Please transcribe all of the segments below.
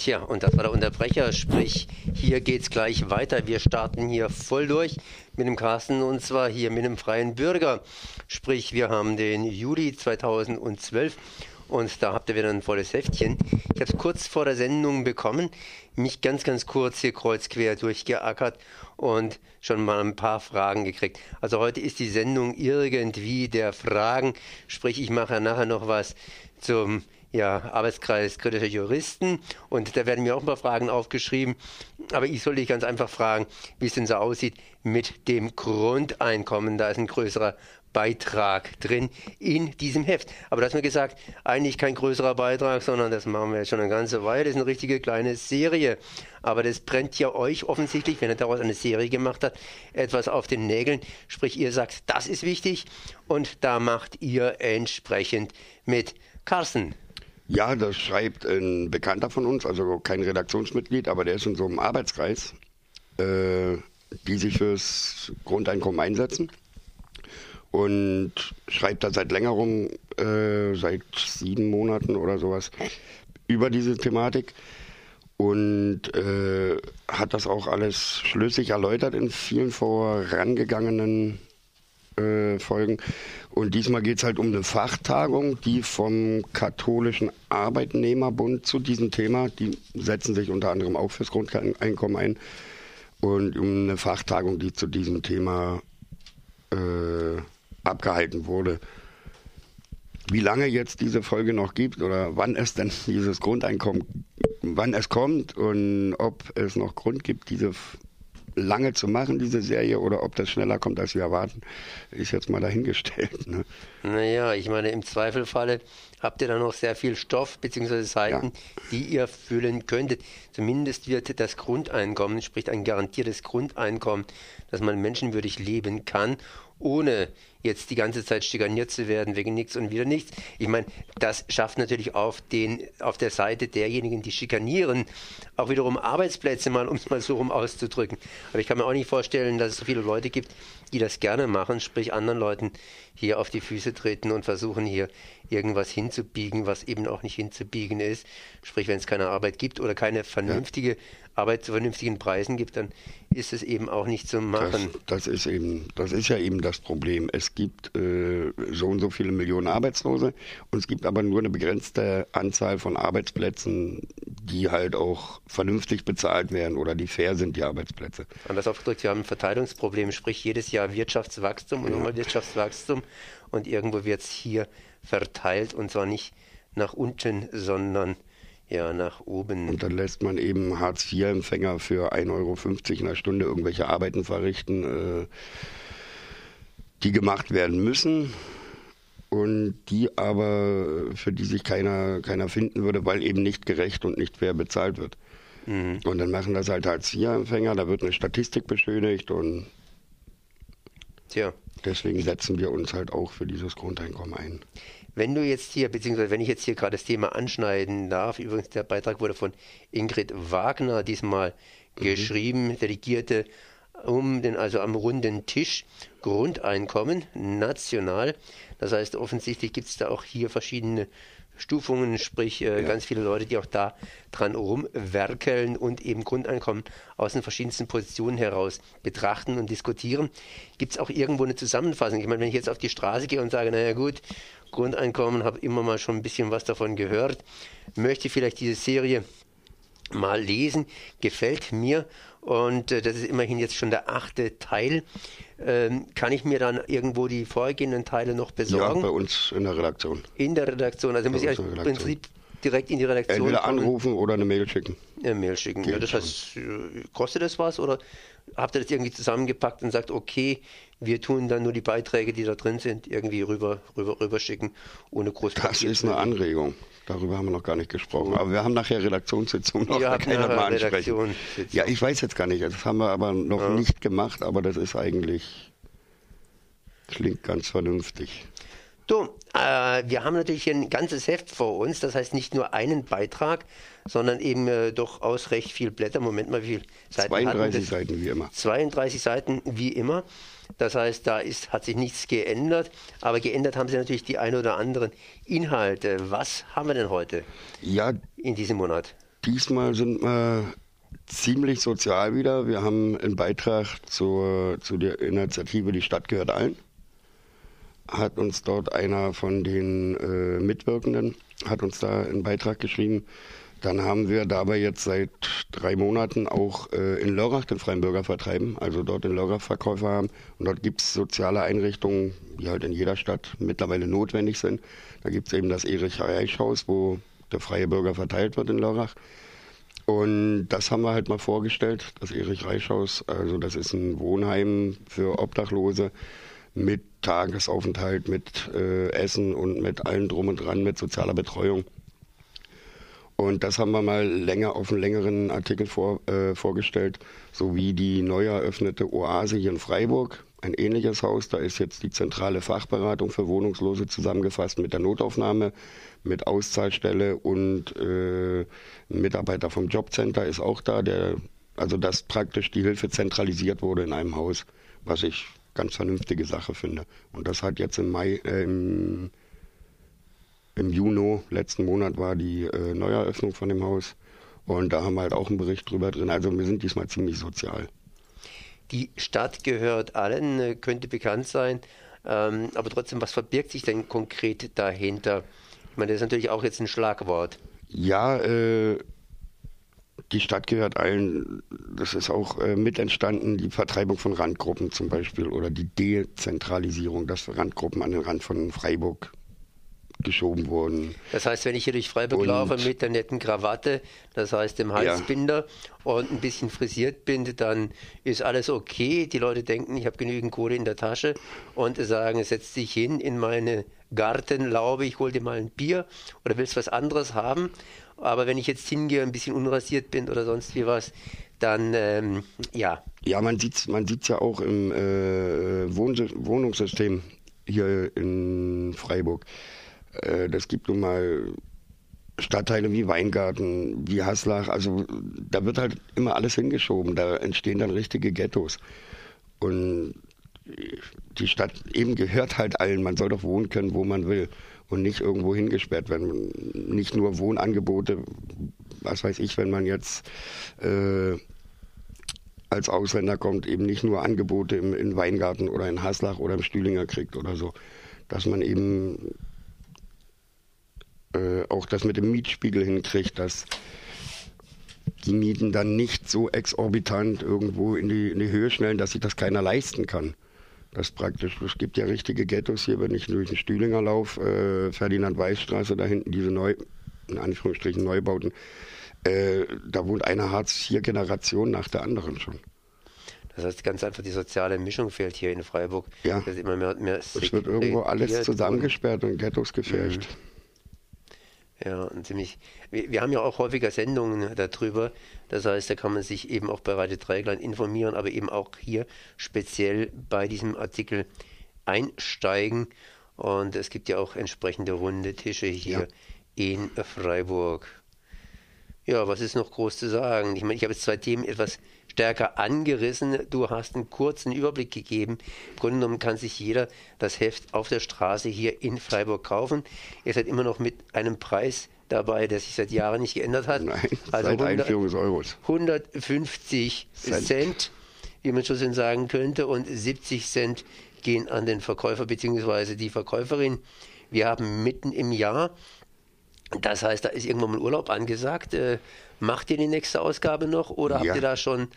Tja, und das war der Unterbrecher, sprich, hier geht's gleich weiter. Wir starten hier voll durch mit dem Carsten und zwar hier mit dem freien Bürger. Sprich, wir haben den Juli 2012 und da habt ihr wieder ein volles Heftchen. Ich habe es kurz vor der Sendung bekommen, mich ganz, ganz kurz hier kreuz quer durchgeackert und schon mal ein paar Fragen gekriegt. Also heute ist die Sendung irgendwie der Fragen, sprich, ich mache nachher noch was zum ja, Arbeitskreis kritischer Juristen und da werden mir auch ein paar Fragen aufgeschrieben. Aber ich soll dich ganz einfach fragen, wie es denn so aussieht mit dem Grundeinkommen. Da ist ein größerer Beitrag drin in diesem Heft. Aber da hast mir gesagt, eigentlich kein größerer Beitrag, sondern das machen wir jetzt schon eine ganze Weile. Das ist eine richtige kleine Serie. Aber das brennt ja euch offensichtlich, wenn er daraus eine Serie gemacht hat, etwas auf den Nägeln. Sprich, ihr sagt, das ist wichtig und da macht ihr entsprechend mit. Carsten, ja, das schreibt ein Bekannter von uns, also kein Redaktionsmitglied, aber der ist in so einem Arbeitskreis, äh, die sich fürs Grundeinkommen einsetzen. Und schreibt da seit längerem, äh, seit sieben Monaten oder sowas, über diese Thematik. Und äh, hat das auch alles schlüssig erläutert in vielen vorangegangenen äh, Folgen. Und diesmal geht es halt um eine Fachtagung, die vom Katholischen Arbeitnehmerbund zu diesem Thema, die setzen sich unter anderem auch fürs Grundeinkommen ein, und um eine Fachtagung, die zu diesem Thema äh, abgehalten wurde. Wie lange jetzt diese Folge noch gibt oder wann es denn dieses Grundeinkommen, wann es kommt und ob es noch Grund gibt, diese lange zu machen, diese Serie, oder ob das schneller kommt, als wir erwarten, ist jetzt mal dahingestellt. Ne? Naja, ich meine, im Zweifelfalle habt ihr da noch sehr viel Stoff bzw. Seiten, ja. die ihr füllen könntet. Zumindest wird das Grundeinkommen, sprich ein garantiertes Grundeinkommen, dass man menschenwürdig leben kann, ohne jetzt die ganze Zeit schikaniert zu werden wegen nichts und wieder nichts. Ich meine, das schafft natürlich auf, den, auf der Seite derjenigen, die schikanieren, auch wiederum Arbeitsplätze mal, um es mal so rum auszudrücken. Aber ich kann mir auch nicht vorstellen, dass es so viele Leute gibt, die das gerne machen, sprich anderen Leuten hier auf die Füße treten und versuchen hier irgendwas hinzubiegen, was eben auch nicht hinzubiegen ist. Sprich, wenn es keine Arbeit gibt oder keine vernünftige. Arbeit zu vernünftigen Preisen gibt, dann ist es eben auch nicht zu machen. Das, das ist eben, das ist ja eben das Problem. Es gibt äh, so und so viele Millionen Arbeitslose und es gibt aber nur eine begrenzte Anzahl von Arbeitsplätzen, die halt auch vernünftig bezahlt werden oder die fair sind, die Arbeitsplätze. Anders ausgedrückt, wir haben ein Verteilungsproblem, sprich jedes Jahr Wirtschaftswachstum und ja. nochmal Wirtschaftswachstum und irgendwo wird es hier verteilt und zwar nicht nach unten, sondern ja, nach oben. Und dann lässt man eben Hartz-IV-Empfänger für 1,50 Euro in der Stunde irgendwelche Arbeiten verrichten, äh, die gemacht werden müssen und die aber, für die sich keiner, keiner finden würde, weil eben nicht gerecht und nicht fair bezahlt wird. Mhm. Und dann machen das halt Hartz-IV-Empfänger, da wird eine Statistik beschönigt und Tja. deswegen setzen wir uns halt auch für dieses Grundeinkommen ein. Wenn du jetzt hier, beziehungsweise wenn ich jetzt hier gerade das Thema anschneiden darf, übrigens der Beitrag wurde von Ingrid Wagner diesmal mhm. geschrieben, Delegierte um den, also am runden Tisch Grundeinkommen national. Das heißt, offensichtlich gibt es da auch hier verschiedene Stufungen, sprich äh, ja. ganz viele Leute, die auch da dran rumwerkeln und eben Grundeinkommen aus den verschiedensten Positionen heraus betrachten und diskutieren. Gibt es auch irgendwo eine Zusammenfassung? Ich meine, wenn ich jetzt auf die Straße gehe und sage, naja gut, Grundeinkommen, habe immer mal schon ein bisschen was davon gehört, möchte vielleicht diese Serie mal lesen, gefällt mir und äh, das ist immerhin jetzt schon der achte Teil. Ähm, kann ich mir dann irgendwo die vorgehenden Teile noch besorgen? Ja, bei uns in der Redaktion. In der Redaktion, also muss ich im Prinzip direkt in die Redaktion Entweder kommen. anrufen oder eine Mail schicken. Eine Mail schicken. ja, das heißt, kostet das was oder habt ihr das irgendwie zusammengepackt und sagt, okay, wir tun dann nur die Beiträge, die da drin sind, irgendwie rüber, rüber, rüber schicken, ohne groß Das ist eine Anregung. Darüber haben wir noch gar nicht gesprochen. Aber wir haben nachher Redaktionssitzung noch. Ja, kann ich mal ansprechen. Ja, ich weiß jetzt gar nicht. Das haben wir aber noch ja. nicht gemacht, aber das ist eigentlich, klingt ganz vernünftig. So, äh, wir haben natürlich ein ganzes Heft vor uns, das heißt nicht nur einen Beitrag, sondern eben äh, durchaus recht viel Blätter. Moment mal, wie viele Seiten 32 Seiten wie immer. 32 Seiten wie immer. Das heißt, da ist, hat sich nichts geändert, aber geändert haben sich natürlich die ein oder anderen Inhalte. Was haben wir denn heute ja, in diesem Monat? diesmal sind wir ziemlich sozial wieder. Wir haben einen Beitrag zur, zu der Initiative Die Stadt gehört allen. Hat uns dort einer von den äh, Mitwirkenden, hat uns da einen Beitrag geschrieben. Dann haben wir dabei jetzt seit drei Monaten auch äh, in Lörrach den freien Bürger vertreiben, also dort in Lörrach Verkäufer haben. Und dort gibt es soziale Einrichtungen, die halt in jeder Stadt mittlerweile notwendig sind. Da gibt es eben das Erich Reich Haus, wo der freie Bürger verteilt wird in Lörrach. Und das haben wir halt mal vorgestellt, das Erich Reich Haus. Also das ist ein Wohnheim für Obdachlose mit Tagesaufenthalt, mit äh, Essen und mit allem drum und dran, mit sozialer Betreuung. Und das haben wir mal länger auf einem längeren Artikel vor, äh, vorgestellt, sowie die neu eröffnete Oase hier in Freiburg. Ein ähnliches Haus, da ist jetzt die zentrale Fachberatung für Wohnungslose zusammengefasst mit der Notaufnahme, mit Auszahlstelle und äh, ein Mitarbeiter vom Jobcenter ist auch da, der, also dass praktisch die Hilfe zentralisiert wurde in einem Haus, was ich ganz vernünftige Sache finde. Und das hat jetzt im Mai, äh, im im Juni letzten Monat war die äh, Neueröffnung von dem Haus. Und da haben wir halt auch einen Bericht drüber drin. Also wir sind diesmal ziemlich sozial. Die Stadt gehört allen, äh, könnte bekannt sein. Ähm, aber trotzdem, was verbirgt sich denn konkret dahinter? Ich meine, das ist natürlich auch jetzt ein Schlagwort. Ja, äh, die Stadt gehört allen. Das ist auch äh, mit entstanden, die Vertreibung von Randgruppen zum Beispiel oder die Dezentralisierung, dass Randgruppen an den Rand von Freiburg geschoben wurden. Das heißt, wenn ich hier durch Freiburg und, laufe mit der netten Krawatte, das heißt dem Halsbinder ja. und ein bisschen frisiert bin, dann ist alles okay. Die Leute denken, ich habe genügend Kohle in der Tasche und sagen, setz dich hin in meine Gartenlaube, ich hol dir mal ein Bier oder willst was anderes haben. Aber wenn ich jetzt hingehe, ein bisschen unrasiert bin oder sonst wie was, dann ähm, ja. Ja, man sieht es man sieht's ja auch im äh, Wohnungssystem hier in Freiburg. Äh, das gibt nun mal Stadtteile wie Weingarten, wie Haslach, also da wird halt immer alles hingeschoben, da entstehen dann richtige Ghettos. Und die Stadt eben gehört halt allen, man soll doch wohnen können, wo man will und nicht irgendwo hingesperrt werden. Nicht nur Wohnangebote, was weiß ich, wenn man jetzt äh, als Ausländer kommt, eben nicht nur Angebote im, in Weingarten oder in Haslach oder im Stühlinger kriegt oder so. Dass man eben äh, auch das mit dem Mietspiegel hinkriegt, dass die Mieten dann nicht so exorbitant irgendwo in die, in die Höhe schnellen, dass sich das keiner leisten kann. Das praktisch, es gibt ja richtige Ghettos hier, wenn ich durch den Stühlinger laufe, äh, Ferdinand-Weiß-Straße, da hinten diese neu, in Anführungsstrichen Neubauten, äh, da wohnt eine Hartz-IV-Generation nach der anderen schon. Das heißt, ganz einfach die soziale Mischung fehlt hier in Freiburg. Ja, das immer mehr, mehr es wird irgendwo alles zusammengesperrt und Ghettos gefärcht. Mhm. Ja, und ziemlich. Wir, wir, haben ja auch häufiger Sendungen darüber. Das heißt, da kann man sich eben auch bei Radio Dreigland informieren, aber eben auch hier speziell bei diesem Artikel einsteigen. Und es gibt ja auch entsprechende runde Tische hier ja. in Freiburg. Ja, was ist noch groß zu sagen? Ich meine, ich habe jetzt zwei Themen etwas stärker angerissen. Du hast einen kurzen Überblick gegeben. Im Grunde genommen kann sich jeder das Heft auf der Straße hier in Freiburg kaufen. Ihr seid immer noch mit einem Preis dabei, der sich seit Jahren nicht geändert hat. Nein, also seit 100, Einführung des Euros. 150 Cent. Cent, wie man schon sagen könnte, und 70 Cent gehen an den Verkäufer bzw. die Verkäuferin. Wir haben mitten im Jahr das heißt, da ist irgendwann mal Urlaub angesagt. Äh, macht ihr die nächste Ausgabe noch oder ja. habt ihr da schon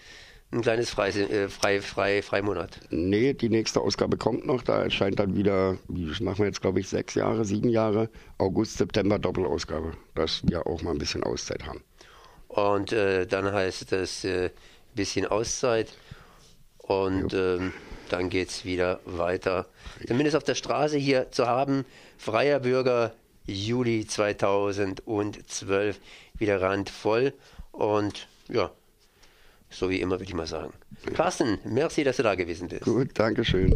ein kleines Frei, äh, frei, frei, Freimonat? Nee, die nächste Ausgabe kommt noch. Da erscheint dann wieder, das machen wir jetzt glaube ich sechs Jahre, sieben Jahre, August, September Doppelausgabe, dass wir auch mal ein bisschen Auszeit haben. Und äh, dann heißt das äh, bisschen Auszeit und ähm, dann geht es wieder weiter. Zumindest auf der Straße hier zu haben, freier Bürger Juli 2012 wieder randvoll und ja, so wie immer würde ich mal sagen. Carsten, merci, dass du da gewesen bist. Gut, danke schön.